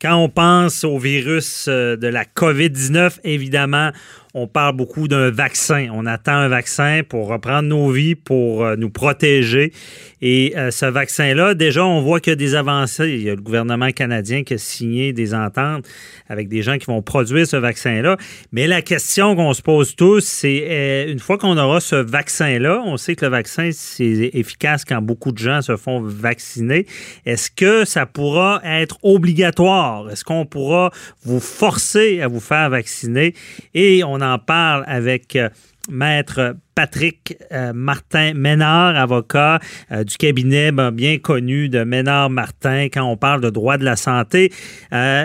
Quand on pense au virus euh, de la COVID-19, évidemment, on parle beaucoup d'un vaccin. On attend un vaccin pour reprendre nos vies, pour euh, nous protéger. Et euh, ce vaccin-là, déjà, on voit qu'il y a des avancées. Il y a le gouvernement canadien qui a signé des ententes avec des gens qui vont produire ce vaccin-là. Mais la question qu'on se pose tous, c'est euh, une fois qu'on aura ce vaccin-là, on sait que le vaccin, c'est efficace quand beaucoup de gens se font vacciner. Est-ce que ça pourra être obligatoire? Est-ce qu'on pourra vous forcer à vous faire vacciner? Et on en parle avec euh, Maître Patrick euh, Martin Ménard, avocat euh, du cabinet ben, bien connu de Ménard Martin. Quand on parle de droit de la santé,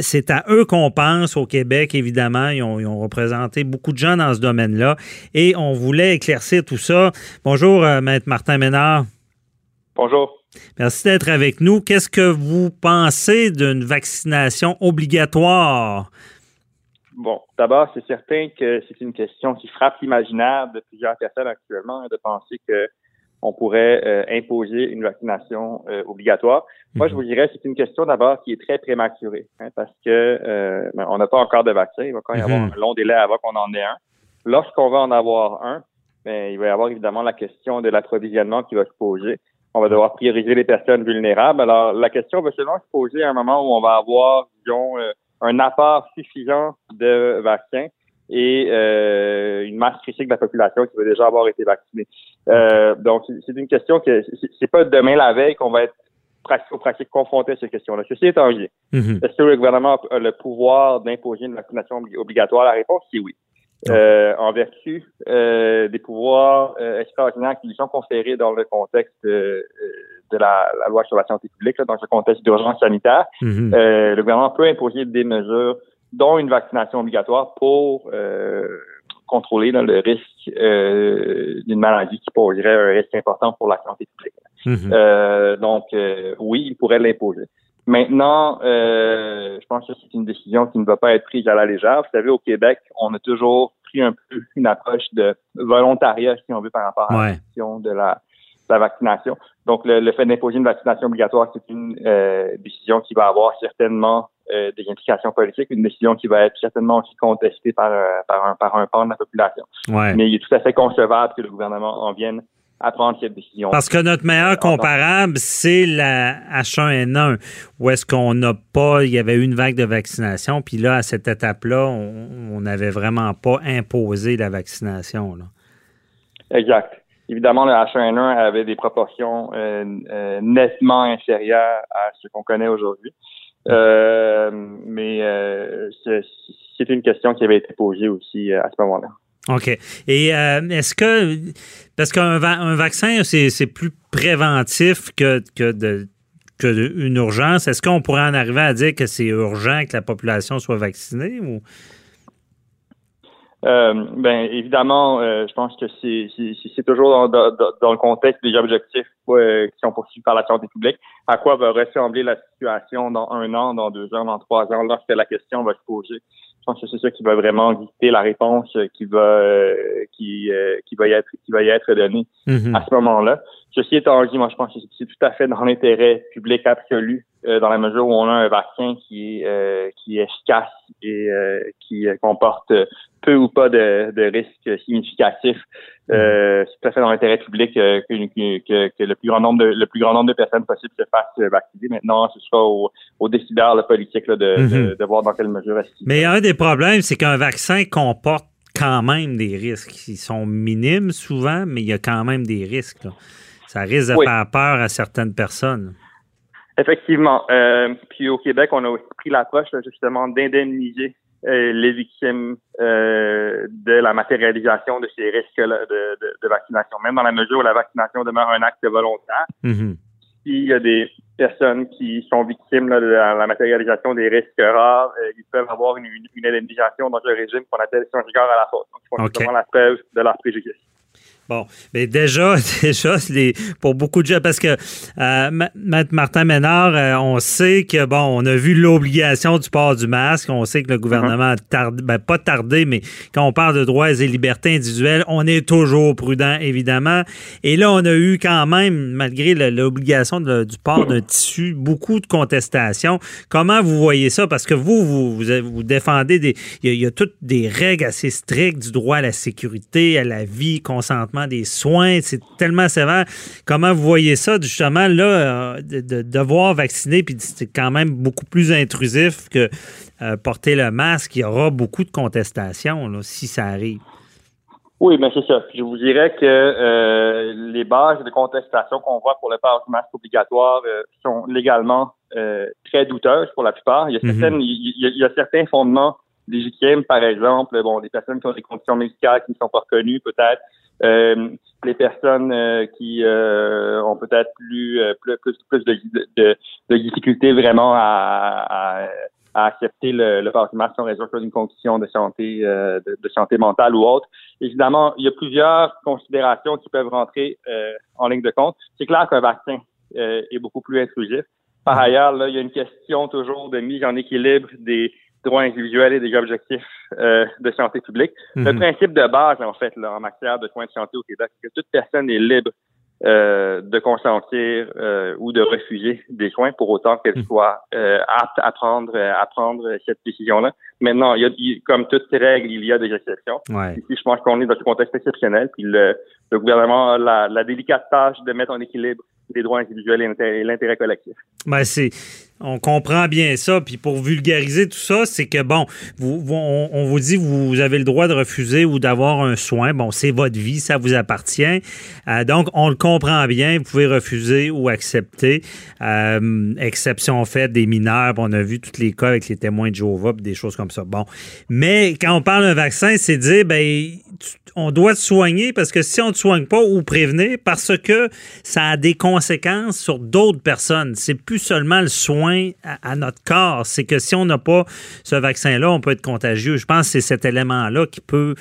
c'est à eux qu'on pense au Québec, évidemment. Ils ont, représenté beaucoup de gens dans ce domaine-là et on voulait éclaircir tout ça. Bonjour, Maître Martin Ménard. Bonjour. Merci d'être avec nous. Qu'est-ce que vous pensez d'une vaccination obligatoire? Bon, d'abord, c'est certain que c'est une question qui frappe l'imaginaire de plusieurs personnes actuellement hein, de penser que on pourrait euh, imposer une vaccination euh, obligatoire. Moi, je mhm. vous dirais c'est une question d'abord qui est très prématurée, hein, parce que euh, ben, on n'a pas encore de vaccin. Il va quand même y avoir mhm. un long délai avant qu'on en ait un. Lorsqu'on va en avoir un, ben, il va y avoir évidemment la question de l'approvisionnement qui va se poser. On va devoir prioriser les personnes vulnérables. Alors, la question va seulement se poser à un moment où on va avoir, disons, un apport suffisant de vaccins et euh, une masse critique de la population qui va déjà avoir été vaccinée. Euh, donc, c'est une question que c'est pas demain la veille qu'on va être pratique, pratique confronté à ces questions-là. Ceci étant dit, mm-hmm. est-ce que le gouvernement a le pouvoir d'imposer une vaccination obligatoire? La réponse, c'est oui. Euh, en vertu euh, des pouvoirs euh, extraordinaires qui lui sont conférés dans le contexte de la, loi sur la santé publique, dans ce contexte d'urgence sanitaire, mhm. le gouvernement peut imposer des mesures, dont une vaccination obligatoire pour contrôler le risque d'une maladie qui poserait un risque important pour la santé publique. Mhm. donc, oui, il pourrait l'imposer. Maintenant, euh, je pense que c'est une décision qui ne va pas être prise à la légère. Vous savez, au Québec, on a toujours pris un peu une approche de volontariat, si on veut, par rapport à la question de la, vaccination. Donc, le, fait d'imposer une vaccination obligatoire, c'est une euh, décision qui va avoir certainement euh, des implications politiques, une décision qui va être certainement aussi contestée par, par, un, par un pan de la population. Mais il est tout à fait concevable que le gouvernement en vienne à prendre cette décision. Parce que notre meilleur comparable, c'est la H1N1, où est-ce qu'on n'a pas, il y avait eu une vague de vaccination, puis là, à cette étape-là, on n'avait vraiment pas imposé la vaccination. Exact. Évidemment, le H1N1 avait des proportions euh, euh, nettement inférieures à ce qu'on connaît aujourd'hui. Euh, mais c'est une question qui avait été posée aussi à ce moment-là. OK. Et euh, est-ce que, parce qu'un un vaccin, c'est plus préventif que, urgence, est-ce qu'on pourrait en arriver à dire que c'est urgent que la population soit vaccinée ou? Euh, ben évidemment, euh, je pense que c'est toujours dans, dans, le contexte des objectifs qui sont poursuivis par la santé publique. À quoi va ressembler la situation dans un an, dans deux ans, dans trois ans, lorsque la question va se poser je pense que c'est ça qui va vraiment dicter la réponse qui va euh, qui euh, qui va y être qui va y être donnée mm-hmm. à ce moment-là. Ceci étant dit, moi je pense que c'est tout à fait dans l'intérêt public absolu, euh, dans la mesure où on a un vaccin qui est qui est efficace et qui comporte peu ou pas de, de risques significatifs. Euh, c'est tout à fait dans l'intérêt public euh, que, que, que, le plus grand nombre de le plus grand nombre de personnes possibles se fassent vacciner. Maintenant, ce sera aux au décideurs le politique là, de, mhm. de, voir dans quelle mesure est Mais un des problèmes, c'est qu'un vaccin comporte quand même des risques. Ils sont minimes souvent, mais il y a quand même des risques. Ça risque de faire peur à certaines personnes. Effectivement. Euh, puis au Québec, on a aussi pris l'approche justement d'indemniser euh, les victimes euh, de la matérialisation de ces risques de, de, de, vaccination, même dans la mesure où la vaccination demeure un acte volontaire. Mm-hmm. s'il y a des personnes qui sont victimes de la, matérialisation des risques rares, ils peuvent avoir une, indemnisation dans un régime qu'on appelle sans regard à la faute. Donc, ils font la preuve de leur préjudice. Bon, mais déjà, déjà, pour beaucoup de gens, parce que euh, Martin Ménard, euh, on sait que, bon, on a vu l'obligation du port du masque, on sait que le gouvernement a tardé, ben, pas tardé, mais quand on parle de droits et libertés individuelles, on est toujours prudent, évidemment. Et là, on a eu quand même, malgré l'obligation du port d'un tissu, beaucoup de contestations. Comment vous voyez ça? Parce que vous, vous, défendez des, il y, a, toutes des règles assez strictes du droit à la sécurité, à la vie, des soins, c'est tellement sévère. Comment vous voyez ça, justement, là, euh, de, devoir vacciner, puis c'est quand même beaucoup plus intrusif que euh, porter le masque. Il y aura beaucoup de contestations, là, si ça arrive. Oui, mais c'est ça. Je vous dirais que euh, les bases de contestation qu'on voit pour le port du masque obligatoire sont légalement très douteuses pour la plupart. Il y a, mhm. certaines, il, y a, certains fondements légitimes, par exemple, bon, des personnes qui ont des conditions médicales qui ne sont pas reconnues, peut-être, les personnes euh, qui euh, ont peut-être plus, plus, plus, de, de, de, difficultés vraiment à, à, accepter le, le en raison d'une condition de santé de, de, santé mentale ou autre. Évidemment, il y a plusieurs considérations qui peuvent rentrer en ligne de compte. C'est clair qu'un vaccin est beaucoup plus intrusif. Par ailleurs, là, il y a une question toujours de mise en équilibre des droits individuels et des objectifs euh, de santé publique. Le mhm. principe de base, en fait, là, en matière de soins de santé au Québec, c'est que toute personne est libre euh, de consentir euh, ou de refuser des soins pour autant qu'elle mhm. soit apte à prendre à prendre cette décision-là. Maintenant, il y a, comme toute règle, il y a des exceptions. Ici, je pense qu'on est dans un contexte exceptionnel, puis le, le gouvernement a la, la délicate tâche de mettre en équilibre les droits individuels et l'intérêt collectif. Ben c'est, on comprend bien ça. Puis pour vulgariser tout ça, c'est que bon, on, vous dit vous avez le droit de refuser ou d'avoir un soin. Bon, c'est votre vie, ça vous appartient. Euh, donc on le comprend bien. Vous pouvez refuser ou accepter. Euh, exception faite des mineurs. On a vu tous les cas avec les témoins de Jéhovah, des choses comme ça. Bon, mais quand on parle d'un vaccin, c'est dire ben on doit te soigner parce que si on ne te soigne pas ou prévenir, parce que ça a des conséquences sur d'autres personnes. C'est plus seulement le soin à, notre corps, c'est que si on n'a pas ce vaccin-là, on peut être contagieux. Je pense que c'est cet élément-là qui peut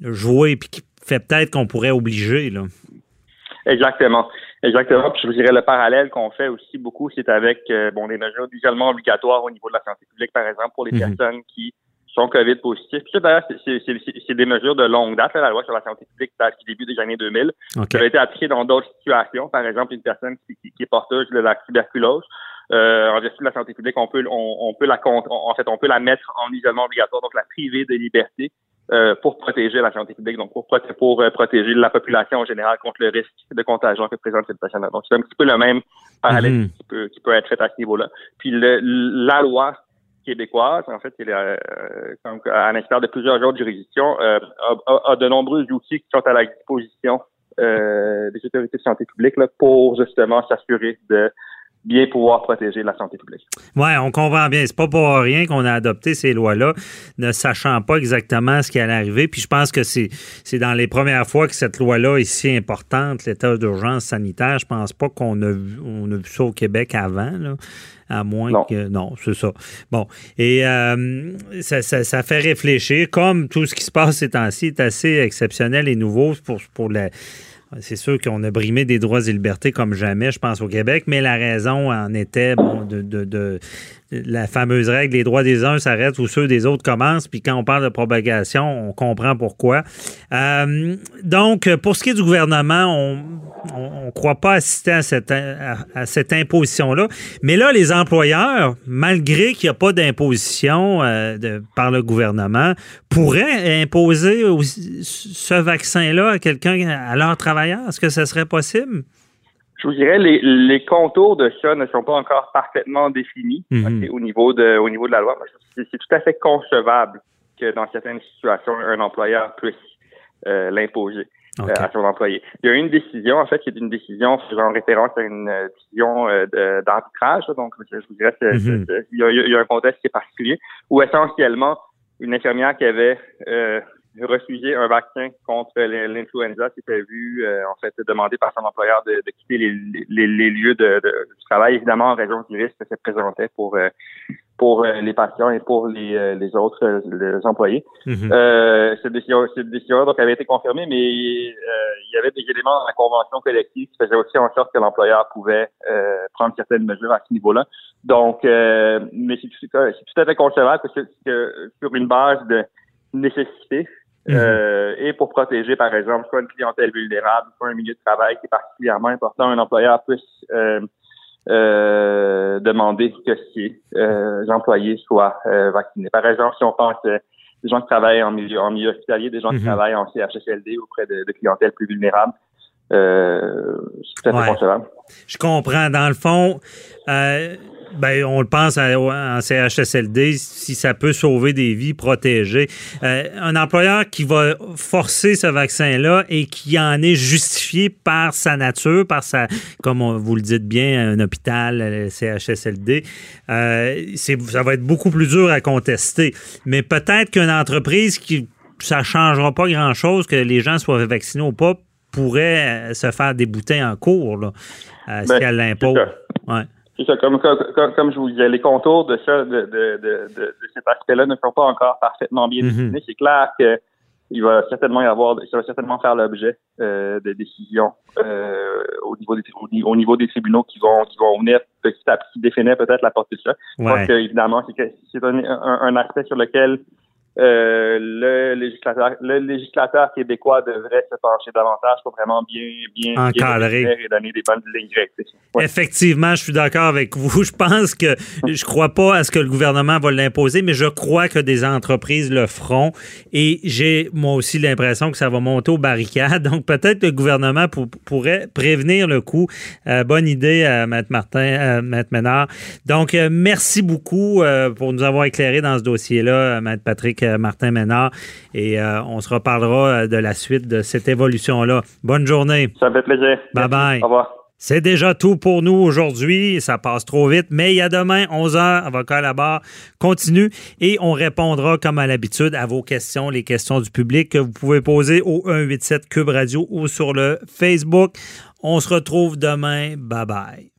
jouer et qui fait peut-être qu'on pourrait obliger. Là. Exactement. Exactement. Puis je vous dirais le parallèle qu'on fait aussi beaucoup, c'est avec euh, bon des mesures d'isolement obligatoires au niveau de la santé publique, par exemple, pour les mhm. personnes qui sont COVID positifs. Puis d'ailleurs, c'est des mesures de longue date. la loi sur la santé publique date du début des années 2000. Ça a été appliquée dans d'autres situations. Par exemple, une personne qui, qui, est porteuse de la tuberculose. Euh, en vertu de la santé publique, on peut, on, peut la en fait, on peut la mettre en isolement obligatoire, donc la priver de liberté euh, pour protéger la santé publique, donc pour, pour euh, protéger la population en général contre le risque de contagion que présente cette personne Donc c'est un petit peu le même parallèle mhm. qui, peut, qui peut être fait à ce niveau-là. Puis le, la loi québécoise, en fait, euh, à l'instar de plusieurs autres juridictions, euh, a, de nombreux outils qui sont à la disposition euh, des autorités de santé publique là, pour justement s'assurer de bien pouvoir protéger la santé publique. Oui, on comprend bien. C'est pas pour rien qu'on a adopté ces lois-là, ne sachant pas exactement ce qui allait arriver. Puis je pense que c'est, c'est dans les premières fois que cette loi-là est si importante, l'état d'urgence sanitaire. Je pense pas qu'on a, vu, on a vu ça au Québec avant. Là à moins que. Non, c'est ça. Bon. Et euh, ça, ça, fait réfléchir, comme tout ce qui se passe ces temps-ci est assez exceptionnel et nouveau pour, pour la c'est sûr qu'on a brimé des droits et libertés comme jamais, je pense, au Québec, mais la raison en était de, de, la fameuse règle les droits des uns s'arrêtent ou ceux des autres commencent. Puis quand on parle de propagation, on comprend pourquoi. Euh, donc, pour ce qui est du gouvernement, on ne croit pas assister à cette, à, cette imposition-là. Mais là, les employeurs, malgré qu'il n'y a pas d'imposition euh, par le gouvernement, pourraient imposer ce vaccin-là à quelqu'un, à leurs travailleurs. Est-ce que ce serait possible? Je vous dirais, les, les contours de ça ne sont pas encore parfaitement définis mhm. au, niveau de, au niveau de la loi. C'est tout à fait concevable que dans certaines situations, un employeur puisse euh, l'imposer euh, à son employé. Il y a une décision, en fait, qui est une décision faisant référence à une euh, décision d'arbitrage. Donc, je vous dirais, mhm. il, y a, il y a un contexte qui est particulier, où essentiellement, une infirmière qui avait refusé un vaccin contre l'influenza qui était vu, euh, en fait, demandé par son employeur de, quitter les, lieux de, du travail, évidemment en raison du risque que ça présentait pour euh, pour euh, les patients et pour les, les autres les employés. Mm-hmm. cette décision, cette décision donc avait été confirmée, mais il y avait des éléments dans la convention collective qui faisaient aussi en sorte que l'employeur pouvait prendre certaines mesures à ce niveau-là. Donc, mais c'est tout, tout, à fait concevable que, que sur une base de nécessité, Mhm. Euh, et pour protéger, par exemple, soit une clientèle vulnérable, soit un milieu de travail qui est particulièrement important, un employeur puisse euh, euh, demander que ses employés soient vaccinés. Par exemple, si on pense des gens qui travaillent en milieu, en milieu hospitalier, des gens qui mhm. travaillent en CHSLD auprès de, de clientèle plus vulnérable, c'est tout à fait Je comprends. Dans le fond, ben, on le pense en CHSLD, si ça peut sauver des vies, protéger. Euh, un employeur qui va forcer ce vaccin-là et qui en est justifié par sa nature, par sa, comme vous le dites bien, un hôpital, CHSLD, euh, ça va être beaucoup plus dur à contester. Mais peut-être qu'une entreprise qui ça changera pas grand-chose que les gens soient vaccinés ou pas pourrait se faire débouter en cours là, euh, si ben, elle l'impose. Ouais. C'est ça, comme, comme, je vous disais, les contours de ça, de, de, de, de cet aspect-là ne sont pas encore parfaitement bien mhm. définis. C'est clair que il va certainement y avoir, ça va certainement faire l'objet euh, de décisions euh, au niveau des au, niveau des tribunaux qui vont qui vont venir petit à petit définir peut-être la portée de ça. Je pense que évidemment c'est que c'est un, un, aspect sur lequel euh, le législateur le législateur québécois devrait se pencher davantage pour vraiment bien bien encadrer et donner des bonnes lignes directrices. Effectivement, je suis d'accord avec vous. Je pense que je crois pas à ce que le gouvernement va l'imposer, mais je crois que des entreprises le feront et j'ai moi aussi l'impression que ça va monter aux barricades. Donc peut-être le gouvernement pourrait prévenir le coup. Euh, bonne idée, euh, Maître Martin, euh, Maître Ménard. Donc merci beaucoup pour nous avoir éclairé dans ce dossier-là, Maître Patrick euh, Martin Ménard. Et euh, on se reparlera euh, de la suite de cette évolution-là. Bonne journée. Ça fait plaisir. Bye bye. Au revoir. C'est déjà tout pour nous aujourd'hui. Ça passe trop vite, mais il y a demain, 11h, avocat à la barre continue et on répondra comme à l'habitude à vos questions, les questions du public que vous pouvez poser au 187 Cube Radio ou sur le Facebook. On se retrouve demain. Bye bye.